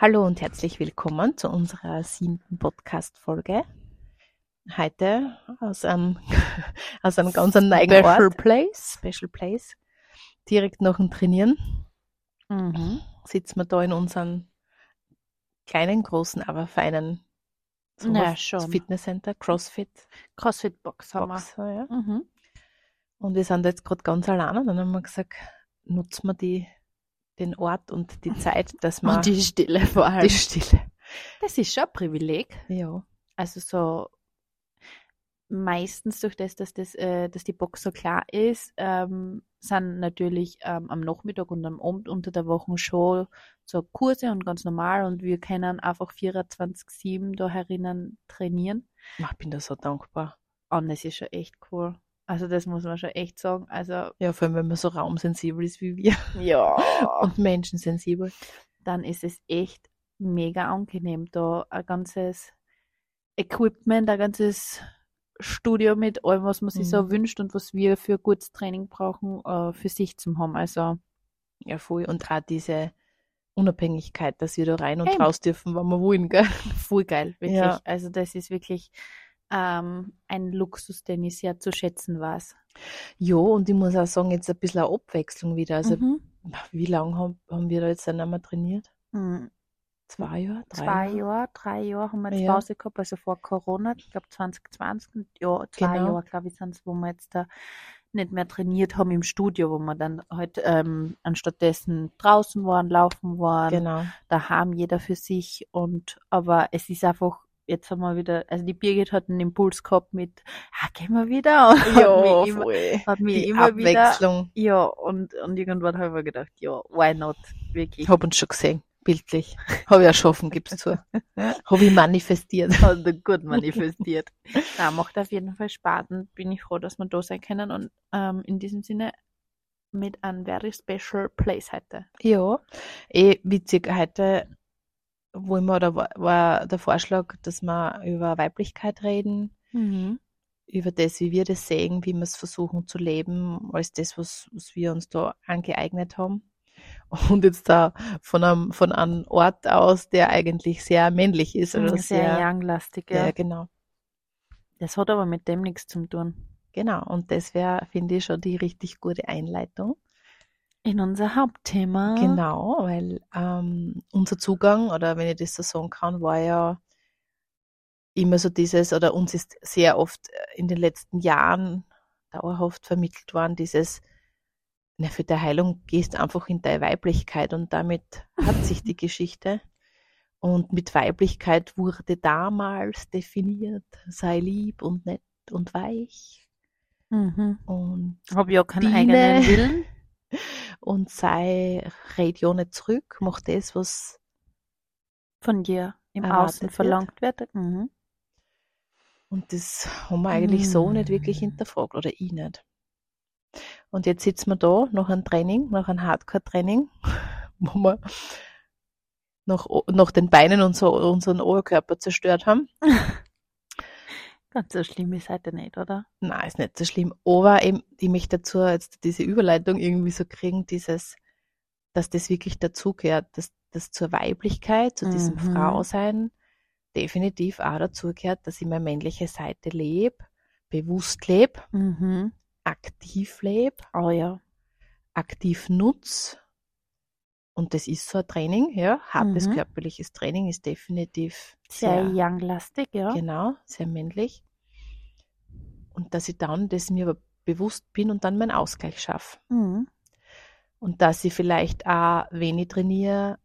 Hallo und herzlich willkommen zu unserer siebten Podcast-Folge. Heute aus einem, aus einem ganz neigen Special Ort. Place. Special Place. Direkt nach dem Trainieren Mhm. sitzen wir da in unserem kleinen, großen, aber feinen sagen Na wir, schon. Fitnesscenter, CrossFit Crossfit Box haben Box. Ja. wir. Mhm. Und wir sind jetzt gerade ganz allein und dann haben wir gesagt, nutzen wir die, den Ort und die Zeit, dass wir Und die Stille vor allem. die Stille. das ist schon ein Privileg. Ja. Also so meistens durch das, dass, das, äh, dass die Box so klar ist, ähm, sind natürlich ähm, am Nachmittag und am Abend unter der Woche schon so Kurse und ganz normal und wir können einfach 24-7 da herinnen trainieren. Ich bin da so dankbar. Und das ist schon echt cool. Also das muss man schon echt sagen. Also Ja, vor allem, wenn man so raumsensibel ist wie wir ja. und menschensensibel. dann ist es echt mega angenehm, da ein ganzes Equipment, ein ganzes Studio mit allem, was man sich so Mhm. wünscht und was wir für gutes Training brauchen, äh, für sich zu haben. Also, Ja, voll. Und auch diese Unabhängigkeit, dass wir da rein und Eben. raus dürfen, wann wir wollen, gell? voll geil, wirklich. Ja. Also, das ist wirklich ähm, ein Luxus, den ich sehr zu schätzen weiß. Ja, und ich muss auch sagen, jetzt ein bisschen eine Abwechslung wieder. Also, Mhm. wie lange haben, haben wir da jetzt dann einmal trainiert? Mhm. Zwei Jahre? Drei Zwei Jahre? Drei Jahre haben wir jetzt Ja. Pause gehabt, also vor Corona, ich glaube 2020, und ja, zwei Genau. Jahre, glaube ich, sind es, wo wir jetzt da nicht mehr trainiert haben im Studio, wo wir dann halt ähm, anstattdessen draußen waren, laufen waren, Genau. daheim jeder für sich und aber es ist einfach, jetzt haben wir wieder, also die Birgit hat einen Impuls gehabt mit, ah, gehen wir wieder und hat mich immer, voll. hat mich Die immer wieder, Abwechslung. ja, und, und irgendwann habe ich mir gedacht, ja, why not, wirklich. Ich habe uns schon gesehen, bildlich. Habe ich erschaffen, gib's zu. Habe ich manifestiert. er gut manifestiert. ja, macht auf jeden Fall Spaß und bin ich froh, dass wir da sein können und ähm, in diesem Sinne mit einem very special place heute. Ja, eh witzig. Heute wollen wir, oder war, war der Vorschlag, dass wir über Weiblichkeit reden, über das, wie wir das sehen, wie wir es versuchen zu leben, als das, was, was wir uns da angeeignet haben. Und jetzt da von einem, von einem Ort aus, der eigentlich sehr männlich ist. Oder Sehr, sehr, young-lastig, ja, ja. genau. Das hat aber mit dem nichts zu tun. Genau. Und das wäre, finde ich, schon die richtig gute Einleitung. In unser Hauptthema. Genau, weil ähm, unser Zugang, oder wenn ich das so sagen kann, war ja immer so dieses, oder uns ist sehr oft äh, in den letzten Jahren dauerhaft vermittelt worden, dieses, na, für die Heilung gehst einfach in deine Weiblichkeit und damit hat sich die Geschichte. Und mit Weiblichkeit wurde damals definiert, sei lieb und nett und weich Mhm. und Habe ja keinen Biene. eigenen Willen. Und sei, red ja nicht zurück, mach das, was Von dir im Außen wird. verlangt wird. Mhm. Und das haben wir eigentlich so Mm. nicht wirklich hinterfragt, oder ich nicht. Und jetzt sitzen wir da nach einem Training, nach einem Hardcore-Training, wo wir nach, nach den Beinen unser, unseren Oberkörper zerstört haben. Ganz so schlimm ist heute nicht, oder? Nein, ist nicht so schlimm. Aber eben, ich möchte dazu jetzt diese Überleitung irgendwie so kriegen, dieses, dass das wirklich dazugehört, dass das zur Weiblichkeit, zu diesem Mhm. Frausein definitiv auch dazugehört, dass ich meine männliche Seite lebe, bewusst lebe, Mhm. aktiv lebe, Oh ja. aktiv nutze. Und das ist so ein Training, ja. Hartes Mhm. körperliches Training ist definitiv Sehr sehr, young-lastig, ja. genau, sehr männlich. Und dass ich dann das mir aber bewusst bin und dann meinen Ausgleich schaffe. Mhm. Und dass ich vielleicht auch, wenn ich trainiere,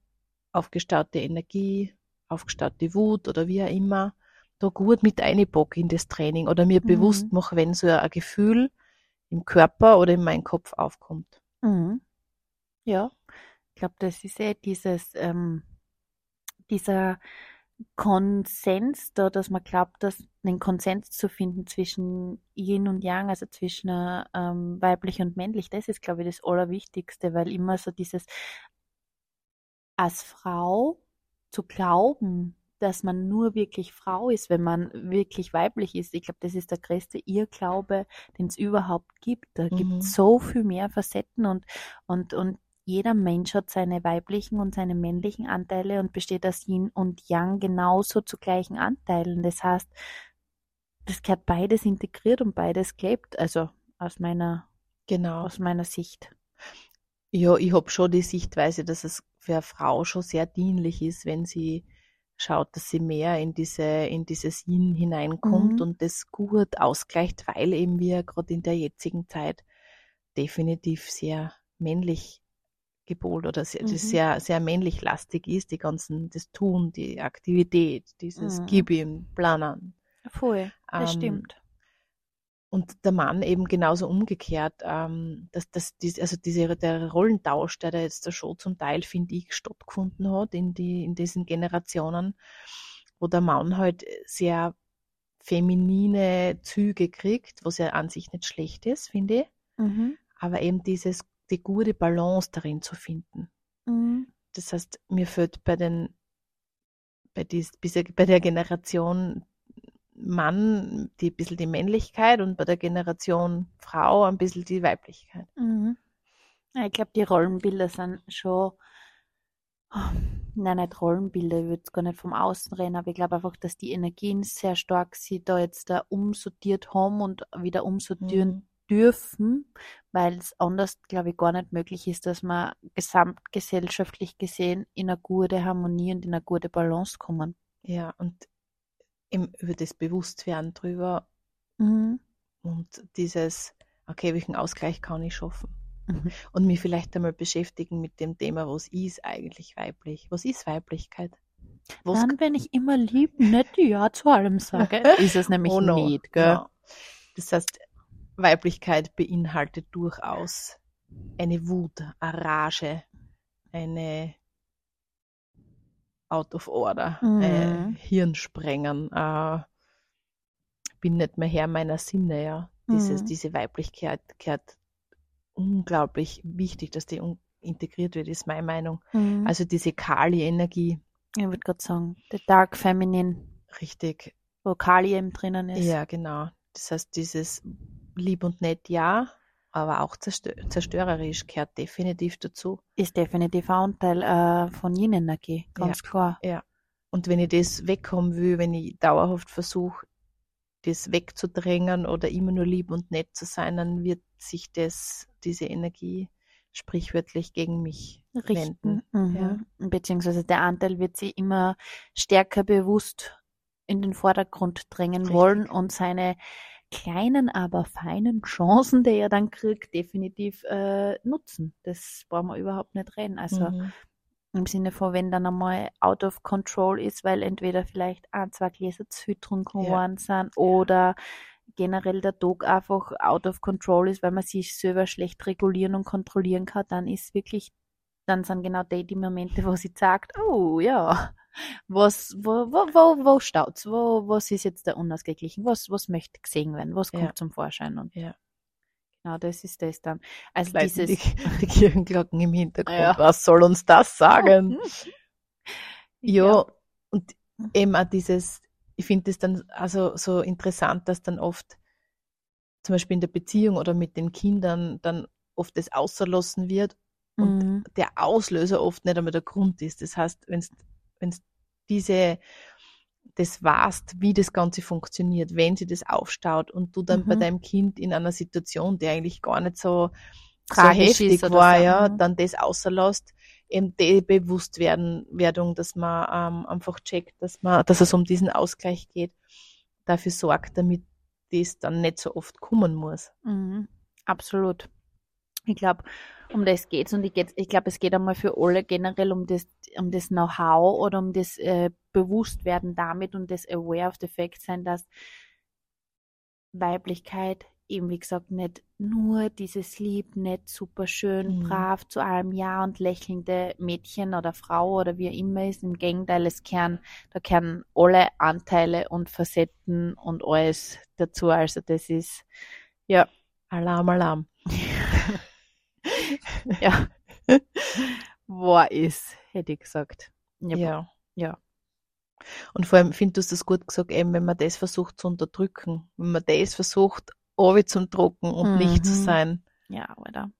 aufgestaute Energie, aufgestaute Wut oder wie auch immer, da gut mit einbock in das Training oder mir Mhm. bewusst mache, wenn so ein Gefühl im Körper oder in meinem Kopf aufkommt. Mhm. Ja, ich glaube, das ist eh dieses, ähm, dieser Konsens da, dass man glaubt, dass einen Konsens zu finden zwischen Yin und Yang, also zwischen äh, ähm, weiblich und männlich, das ist, glaube ich, das Allerwichtigste, weil immer so dieses als Frau zu glauben, dass man nur wirklich Frau ist, wenn man wirklich weiblich ist. Ich glaube, das ist der größte Irrglaube, den es überhaupt gibt. Da gibt Mhm. es so viel mehr Facetten und, und, und jeder Mensch hat seine weiblichen und seine männlichen Anteile und besteht aus Yin und Yang genauso zu gleichen Anteilen. Das heißt, das gehört beides integriert und beides klebt, also aus meiner, Genau. aus meiner Sicht. Ja, ich habe schon die Sichtweise, dass es für eine Frau schon sehr dienlich ist, wenn sie schaut, dass sie mehr in diese, in dieses Yin hineinkommt Mhm. und das gut ausgleicht, weil eben wir gerade in der jetzigen Zeit definitiv sehr männlich gepolt oder sehr, Mhm. das sehr, sehr männlich lastig ist, die ganzen, das Tun, die Aktivität, dieses Mhm. Gib ihm, Planen. Voll, das Ähm, stimmt. Und der Mann eben genauso umgekehrt, ähm, dass, dass dies, also diese, der Rollentausch, der da jetzt da schon zum Teil, finde ich, stattgefunden hat in, die, in diesen Generationen, wo der Mann halt sehr feminine Züge kriegt, was ja an sich nicht schlecht ist, finde ich, Mhm. aber eben dieses, die gute Balance darin zu finden. Mhm. Das heißt, mir fällt bei den, bei, dies, bei der Generation Mann die ein bisschen die Männlichkeit und bei der Generation Frau ein bisschen die Weiblichkeit. Mhm. Ich glaube, die Rollenbilder sind schon, nein, nicht Rollenbilder, ich würde gar nicht vom Außen reden, aber ich glaube einfach, dass die Energien sehr stark sie da jetzt da umsortiert haben und wieder umsortieren Mhm. Dürfen, weil es anders, glaube ich, gar nicht möglich ist, dass man gesamtgesellschaftlich gesehen in eine gute Harmonie und in eine gute Balance kommen. Ja, und eben über das Bewusstwerden drüber Mhm. und dieses, okay, welchen Ausgleich kann ich schaffen? Mhm. Und mich vielleicht einmal beschäftigen mit dem Thema, was ist eigentlich weiblich? Was ist Weiblichkeit? Was Dann, wenn ich immer lieb, nett Ja zu allem sage, ist es nämlich Oh no, nicht, gell? ja. Das heißt, Weiblichkeit beinhaltet durchaus eine Wut, eine Rage, eine out of order, Mhm. äh, Hirnsprengen, äh, bin nicht mehr Herr meiner Sinne, ja. Dieses, Mhm. Diese Weiblichkeit gehört unglaublich wichtig, dass die integriert wird, ist meine Meinung. Mhm. Also diese Kali-Energie, Ich würde gerade sagen, the Dark Feminine, richtig, wo Kali eben drinnen ist. Ja, genau. Das heißt, dieses lieb und nett, ja, aber auch zerstö- zerstörerisch gehört definitiv dazu. Ist definitiv ein Anteil äh, von Yin-Energie, ganz klar. Und wenn ich das wegkommen will, wenn ich dauerhaft versuche, das wegzudrängen oder immer nur lieb und nett zu sein, dann wird sich das, diese Energie sprichwörtlich gegen mich Richten. wenden. Mhm. Beziehungsweise der Anteil wird sie immer stärker bewusst in den Vordergrund drängen Richtig. wollen und seine kleinen, aber feinen Chancen, die er dann kriegt, definitiv äh, nutzen. Das brauchen wir überhaupt nicht reden. Also Mhm. Im Sinne von, wenn dann einmal out of control ist, weil entweder vielleicht ein, zwei Gläser zu viel getrunken Ja. worden sind oder generell der Tag einfach out of control ist, weil man sich selber schlecht regulieren und kontrollieren kann, dann ist wirklich, dann sind genau die, die Momente, wo sie sagt, oh ja, was, wo, wo, wo, wo staut's, wo, was ist jetzt der unausgeglichen, was, was möchte gesehen werden, was kommt Ja. zum Vorschein und Ja. genau das ist das dann. Also Läuten dieses, die, die Kirchenglocken im Hintergrund. Ja. Was soll uns das sagen? Ja, Ja. und eben auch dieses, ich finde es dann also so interessant, dass dann oft zum Beispiel in der Beziehung oder mit den Kindern dann oft das außerlassen wird und Mhm. der Auslöser oft nicht einmal der Grund ist. Das heißt, wenn es diese das weißt, wie das Ganze funktioniert, wenn sie das aufstaut und du dann bei Mhm. deinem Kind in einer Situation, die eigentlich gar nicht so, so heftig war, so, ja, mhm. dann das außerlässt, eben die Bewusstwerdung, dass man ähm, einfach checkt, dass man, dass es um diesen Ausgleich geht, dafür sorgt, damit das dann nicht so oft kommen muss. Mhm, absolut. Ich glaube, um das geht's und ich, ich glaube, es geht einmal für alle generell um das, um das Know-how oder um das äh, Bewusstwerden damit und das Aware of the Fact sein, dass Weiblichkeit eben, wie gesagt, nicht nur dieses lieb, nett, super schön, Mhm. brav, zu allem Ja und lächelnde Mädchen oder Frau oder wie immer ist. Im Gegenteil, es kehren, da kehren alle Anteile und Facetten und alles dazu. Also das ist, ja, Alarm, Alarm. ja, wahr ist, hätte ich gesagt. Ja. Ja. Ja. Und vor allem findest du das gut gesagt, eben wenn man das versucht zu unterdrücken, wenn man das versucht, zu drucken und nicht zu Mhm. sein, Ja, oder?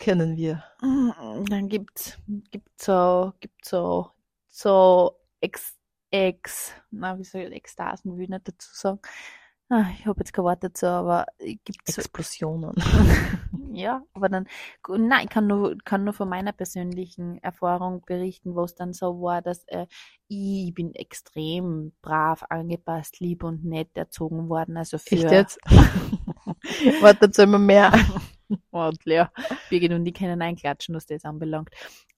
kennen wir. Dann gibt's, gibt's so, gibt's so, so Ex, Ex, na, wie soll ich, Ekstasen will ich nicht dazu sagen. Ah, ich habe jetzt kein Wort dazu, aber gibt's so, Explosionen. ja, aber dann, nein, ich kann nur, kann nur von meiner persönlichen Erfahrung berichten, wo es dann so war, dass äh, ich bin extrem brav, angepasst, lieb und nett erzogen worden. Also für, Echt jetzt? Warte, dazu immer mehr. und Lea, Birgit und die können einklatschen, was das anbelangt.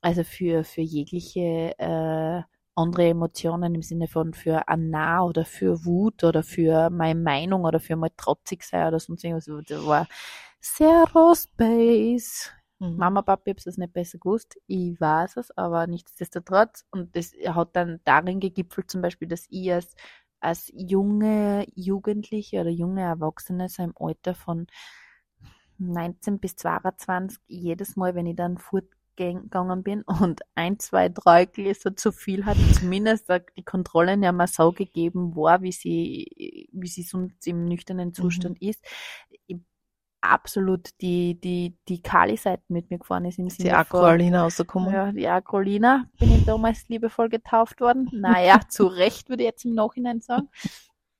Also für, für jegliche äh, andere Emotionen im Sinne von für Anna oder für Wut oder für meine Meinung oder für mal trotzig sein oder sonst irgendwas. Das war Zero Space. Mhm. Mama, Papa, ich hab's das nicht besser gewusst. Ich weiß es, aber nichtsdestotrotz. Und das hat dann darin gegipfelt, zum Beispiel, dass ich als, als junge Jugendliche oder junge Erwachsene, so im Alter von 19 bis 22, jedes Mal, wenn ich dann fortgegangen bin und ein, zwei, drei Gläser zu viel hatte, zumindest die Kontrolle nicht mehr so gegeben war, wie sie, wie sie sonst im nüchternen Zustand ist, ich absolut die, die, die Kali-Seite mit mir gefahren ist im Die Sinne von, Aqualina rausgekommen. ja, die Akrolina bin ich damals liebevoll getauft worden. Naja, zu Recht würde ich jetzt im Nachhinein sagen.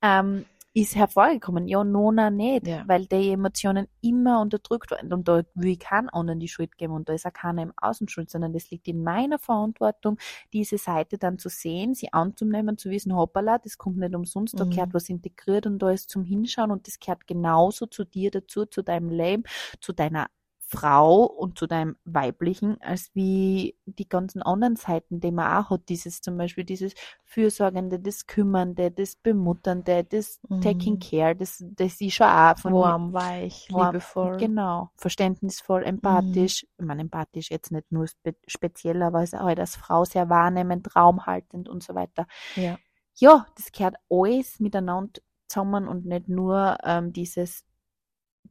Ähm, ist hervorgekommen. Ja, Nona nicht, Ja. weil die Emotionen immer unterdrückt werden. Und da will ich keinen anderen die Schuld geben und da ist auch keiner im Außen schuld, sondern das liegt in meiner Verantwortung, diese Seite dann zu sehen, sie anzunehmen, zu wissen, hoppala, das kommt nicht umsonst, da Mhm. gehört was integriert und da ist zum Hinschauen und das gehört genauso zu dir dazu, zu deinem Leben, zu deiner Frau und zu deinem Weiblichen, als wie die ganzen anderen Seiten, die man auch hat, dieses zum Beispiel dieses Fürsorgende, das Kümmernde, das Bemutternde, das Mhm. Taking Care, das, das ist schon auch von Warm, weich, Warm, liebevoll. Genau, verständnisvoll, empathisch. Ich meine, empathisch jetzt nicht nur spe speziell, aber es halt als Frau sehr wahrnehmend, raumhaltend und so weiter. Ja. Ja, das gehört alles miteinander zusammen und nicht nur ähm, dieses,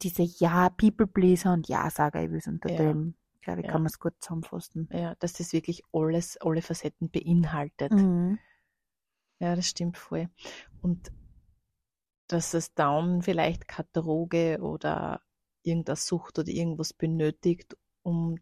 diese Ja, People Pleaser und Ja-Sager, ich will es unter Ja. dem, glaube ich, Ja. kann man es gut zusammenfassen. ja, dass das wirklich alles, alle Facetten beinhaltet. Mhm. Ja, das stimmt voll. Und dass es dann vielleicht keine Droge oder irgendeine Sucht oder irgendwas benötigt, um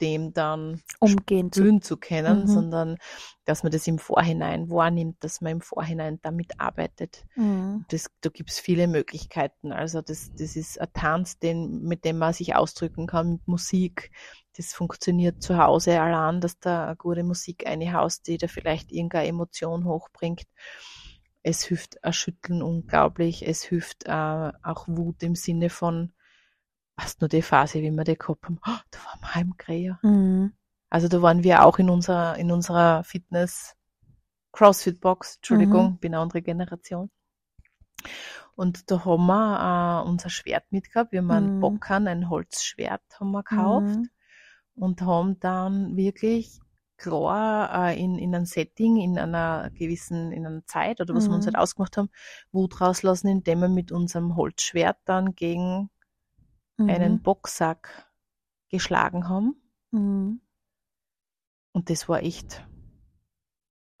dem dann Umgehen zu zu können, Mhm. sondern dass man das im Vorhinein wahrnimmt, dass man im Vorhinein damit arbeitet. mhm. Das, da gibt's viele Möglichkeiten. Also das, das ist ein Tanz, den, mit dem man sich ausdrücken kann, mit Musik. Das funktioniert zu Hause allein, dass da eine gute Musik einhaust, die da vielleicht irgendeine Emotion hochbringt. Es hilft Erschütteln unglaublich. Es hilft äh, auch Wut im Sinne von, was nur die Phase, wie wir die gehabt haben, oh, da waren wir im Kräher. Mhm. Also da waren wir auch in unserer, in unserer Fitness CrossFit Box, Entschuldigung, bin eine andere Generation. Und da haben wir äh, unser Schwert mitgehabt. Wir haben einen Mhm. Bockern, ein Holzschwert haben wir gekauft Mhm. und haben dann wirklich klar äh, in, in einem Setting, in einer gewissen, in einer Zeit oder was wir uns Mhm. halt ausgemacht haben, Wut rauslassen, indem wir mit unserem Holzschwert dann gegen einen Mhm. Boxsack geschlagen haben. Mhm. Und das war echt,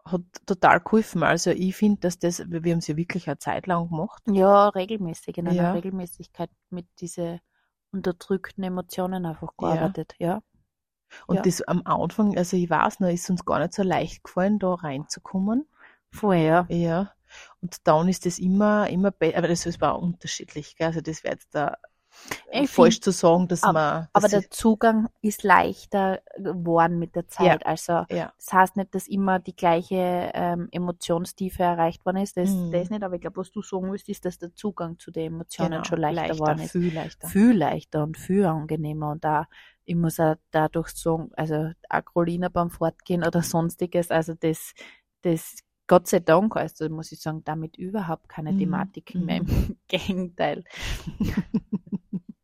hat total geholfen. Also ich finde, dass das, wir haben es ja wirklich eine Zeit lang gemacht. Ja, regelmäßig, in einer Ja. Regelmäßigkeit mit diese unterdrückten Emotionen einfach Ja. gearbeitet, ja. Und Ja. das am Anfang, also ich weiß noch, ist uns gar nicht so leicht gefallen, da reinzukommen. Vorher. Ja. Und dann ist das immer, immer besser, aber das war auch unterschiedlich, gell? Also das wäre jetzt da Ich falsch zu sagen, dass ab- man, Aber dass der Zugang ist leichter geworden mit der Zeit. Also ich, ja, das heißt nicht, dass immer die gleiche ähm, Emotionstiefe erreicht worden ist. Das, Mhm. das nicht, aber ich glaube, was du sagen willst, ist, dass der Zugang zu den Emotionen genau, schon leichter, geworden ist. viel leichter. Viel leichter und viel angenehmer. Und da, ich muss auch dadurch sagen, also Acrolina beim Fortgehen oder sonstiges, also das, das Gott sei Dank, also muss ich sagen, damit überhaupt keine Mhm, Thematiken mehr. Im Gegenteil.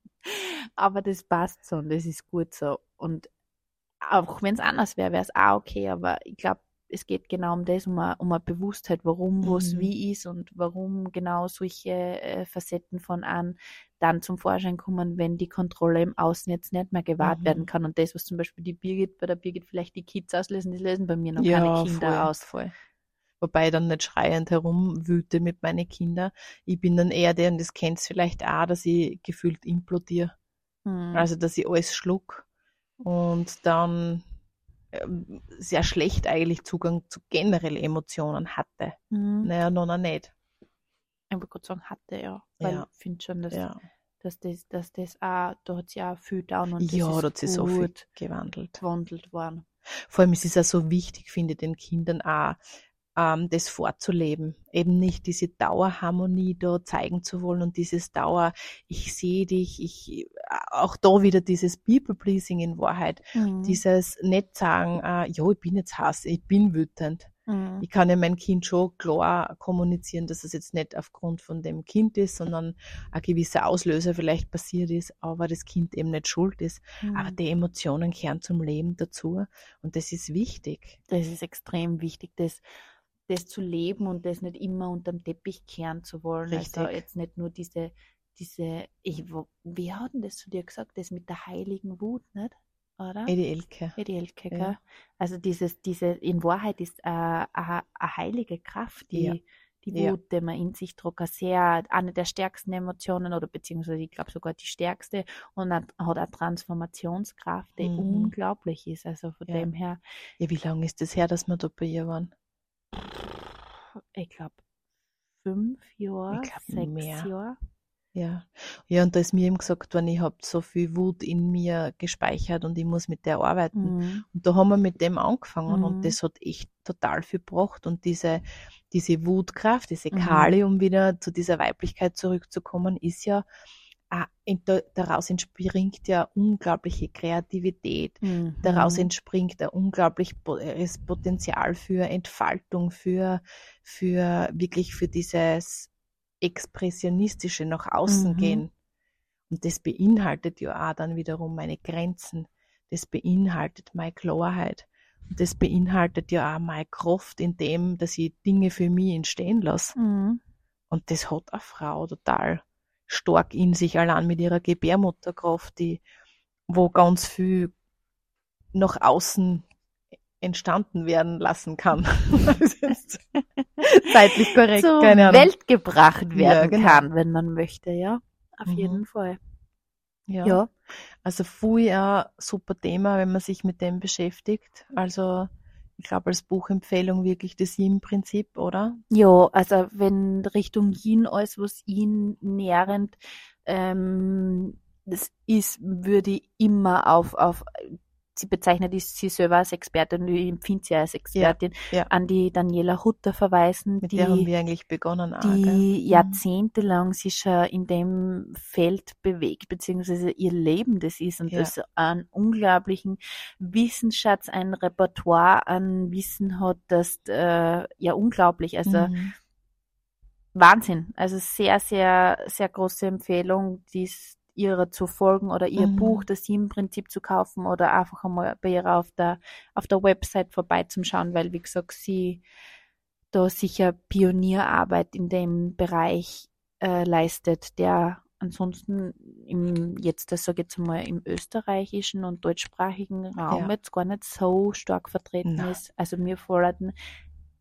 aber das passt so und das ist gut so. Und auch wenn es anders wäre, wäre es auch okay, aber ich glaube, es geht genau um das, um eine, um eine Bewusstheit, warum was Mhm. wie ist und warum genau solche äh, Facetten von an dann zum Vorschein kommen, wenn die Kontrolle im Außen jetzt nicht mehr gewahrt Mhm. werden kann. Und das, was zum Beispiel die Birgit, bei der Birgit vielleicht die Kids auslösen, die lösen bei mir noch ja, keine Kinder voll, aus. Voll. Wobei ich dann nicht schreiend herumwüte mit meinen Kindern. Ich bin dann eher der, und das kennt's vielleicht auch, dass ich gefühlt implodiere. Mhm. Also, dass ich alles schluck und dann ähm, sehr schlecht eigentlich Zugang zu generell Emotionen hatte. Mhm. Naja, noch nicht. Ich wollte gerade sagen, hatte ja. Weil Ja. ich finde schon, dass, Ja, dass, das, dass das auch, da hat sich auch viel down und ja das da hat sich so viel gewandelt. gewandelt worden. Vor allem es ist es auch so wichtig, finde ich, den Kindern auch, ähm, das vorzuleben. Eben nicht diese Dauerharmonie da zeigen zu wollen und dieses Dauer, ich sehe dich, ich, auch da wieder dieses People-Pleasing in Wahrheit. Mhm. Dieses nicht sagen, äh, ja, ich bin jetzt Hass, ich bin wütend. Mhm. Ich kann ja mein Kind schon klar kommunizieren, dass es jetzt nicht aufgrund von dem Kind ist, sondern ein gewisser Auslöser vielleicht passiert ist, aber das Kind eben nicht schuld ist. Aber Mhm. die Emotionen gehören zum Leben dazu und das ist wichtig. Das ist extrem wichtig, das, das zu leben und das nicht immer unterm Teppich kehren zu wollen. Also Richtig. jetzt nicht nur diese, diese, ich, wo- wie hat denn das zu dir gesagt, das mit der heiligen Wut, nicht? Oder? Edi Elke. Eddie Elke, Ja. gell? Also dieses, diese, in Wahrheit ist äh, eine heilige Kraft, die, Ja. die Ja. Wut, die man in sich trug, sehr, eine der stärksten Emotionen oder beziehungsweise ich glaube sogar die stärkste und hat, hat eine Transformationskraft, die Mhm. unglaublich ist. Also von Ja. dem her, Ja, wie lange ist das her, dass wir da bei ihr waren? Ich glaube, fünf Jahre, glaub, sechs mehr. Jahre. Ja. Ja, und da ist mir eben gesagt worden, ich habe so viel Wut in mir gespeichert und ich muss mit der arbeiten. Mhm. Und da haben wir mit dem angefangen Mhm. und das hat echt total viel gebracht. Und diese, diese Wutkraft, diese Mhm. Kali, um wieder zu dieser Weiblichkeit zurückzukommen, ist ja, daraus entspringt ja unglaubliche Kreativität. Mhm. Daraus entspringt ein unglaubliches Potenzial für Entfaltung, für, für wirklich für dieses expressionistische nach außen Mhm. gehen. Und das beinhaltet ja auch dann wiederum meine Grenzen. Das beinhaltet meine Klarheit. Und das beinhaltet ja auch meine Kraft in dem, dass ich Dinge für mich entstehen lasse. Mhm. Und das hat eine Frau total stark in sich, allein mit ihrer Gebärmutterkraft, die, wo ganz viel nach außen entstanden werden lassen kann. Zeitlich korrekt, zur keine Ahnung. Welt gebracht Ja, werden genau. kann, wenn man möchte, ja. Auf Mhm. jeden Fall. Ja. Ja. Also viel ein super Thema, wenn man sich mit dem beschäftigt. Also ich glaube als Buchempfehlung wirklich das Yin-Prinzip, oder? Ja, also wenn Richtung Yin alles, was ihn nährend ähm, das ist, würde ich immer auf, auf sie bezeichnet sie selber als Expertin und ich empfinde sie als Expertin, ja. an die Daniela Hutter verweisen, Mit die, der haben wir eigentlich begonnen. Auch, gell? die Mhm. jahrzehntelang sich schon in dem Feld bewegt, beziehungsweise ihr Leben das ist und Ja. das einen unglaublichen Wissensschatz, ein Repertoire an Wissen hat, das äh, ja unglaublich, also Mhm. Wahnsinn. Also sehr, sehr, sehr große Empfehlung, dies ihrer zu folgen oder ihr Mhm. Buch, das Sieben-Prinzip zu kaufen oder einfach einmal bei ihr auf der, auf der Website vorbeizuschauen, weil, wie gesagt, sie da sicher Pionierarbeit in dem Bereich äh, leistet, der ansonsten im, jetzt, das sage ich jetzt mal, im österreichischen und deutschsprachigen Raum Ja. jetzt gar nicht so stark vertreten Na. ist. Also mir forderten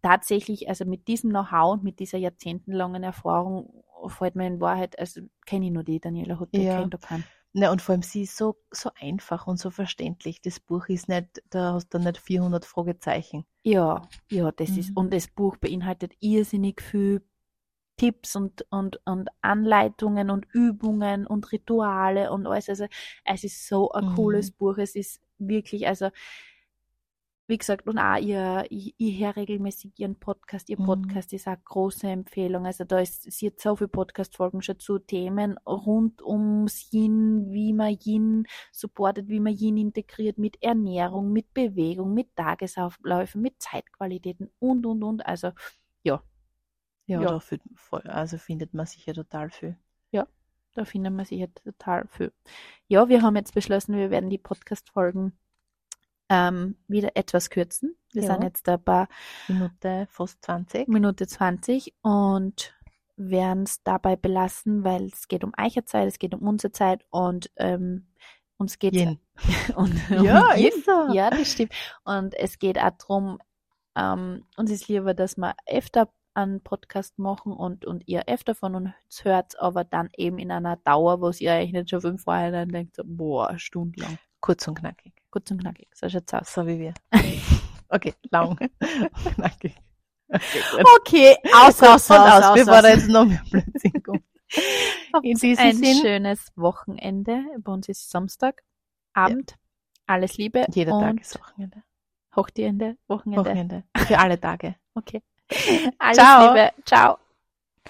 tatsächlich, also mit diesem Know-how und mit dieser jahrzehntelangen Erfahrung fällt mir in Wahrheit, also kenne ich nur die Daniela Hutter, Ja. kenne da keinen. Na, und vor allem sie ist so, so einfach und so verständlich. Das Buch ist nicht, da hast du nicht 400 Fragezeichen. Ja, ja, das ist, Mhm. und das Buch beinhaltet irrsinnig viel Tipps und, und, und Anleitungen und Übungen und Rituale und alles. Also, es ist so ein Mhm. cooles Buch. Es ist wirklich, also, wie gesagt, und auch ihr, ich, ich höre regelmäßig ihren Podcast. Ihr Mhm. Podcast ist eine große Empfehlung. Also, da ist, sie hat so viele Podcast-Folgen schon zu Themen rund ums Yin, wie man Yin supportet, wie man Yin integriert mit Ernährung, mit Bewegung, mit Tagesaufläufen, mit Zeitqualitäten und, und, und. Also, Ja, Ja. Da find, voll, also findet man sicher total viel. da finden wir sicher total viel. Ja, wir haben jetzt beschlossen, wir werden die Podcast-Folgen ähm, wieder etwas kürzen. Wir Ja. sind jetzt paar Minute fast 20. Minute 20 und werden es dabei belassen, weil es geht um Eicherzeit, es geht um unsere Zeit und ähm, uns geht und Ja, um ist so. Ja, das stimmt. Und es geht auch darum, ähm, uns ist lieber, dass wir öfter einen Podcast machen und, und ihr öfter von uns hört, aber dann eben in einer Dauer, wo ihr euch nicht schon fünf dann denkt, boah, stundenlang. Kurz und knackig. Kurz und knackig. So schaut's aus. So wie wir. Okay, lang. knackig. Okay. Okay, Aus, aus, aus, aus, bevor aus. da jetzt noch mehr Blödsinn In diesem ein Sinn. schönes Wochenende. Bei uns ist Samstag, Abend. Alles Liebe. Jeder Tag ist Wochenende. Hochtiende, Wochenende. Wochenende. Für alle Tage. Okay. Alles Ciao. Liebe. Ciao.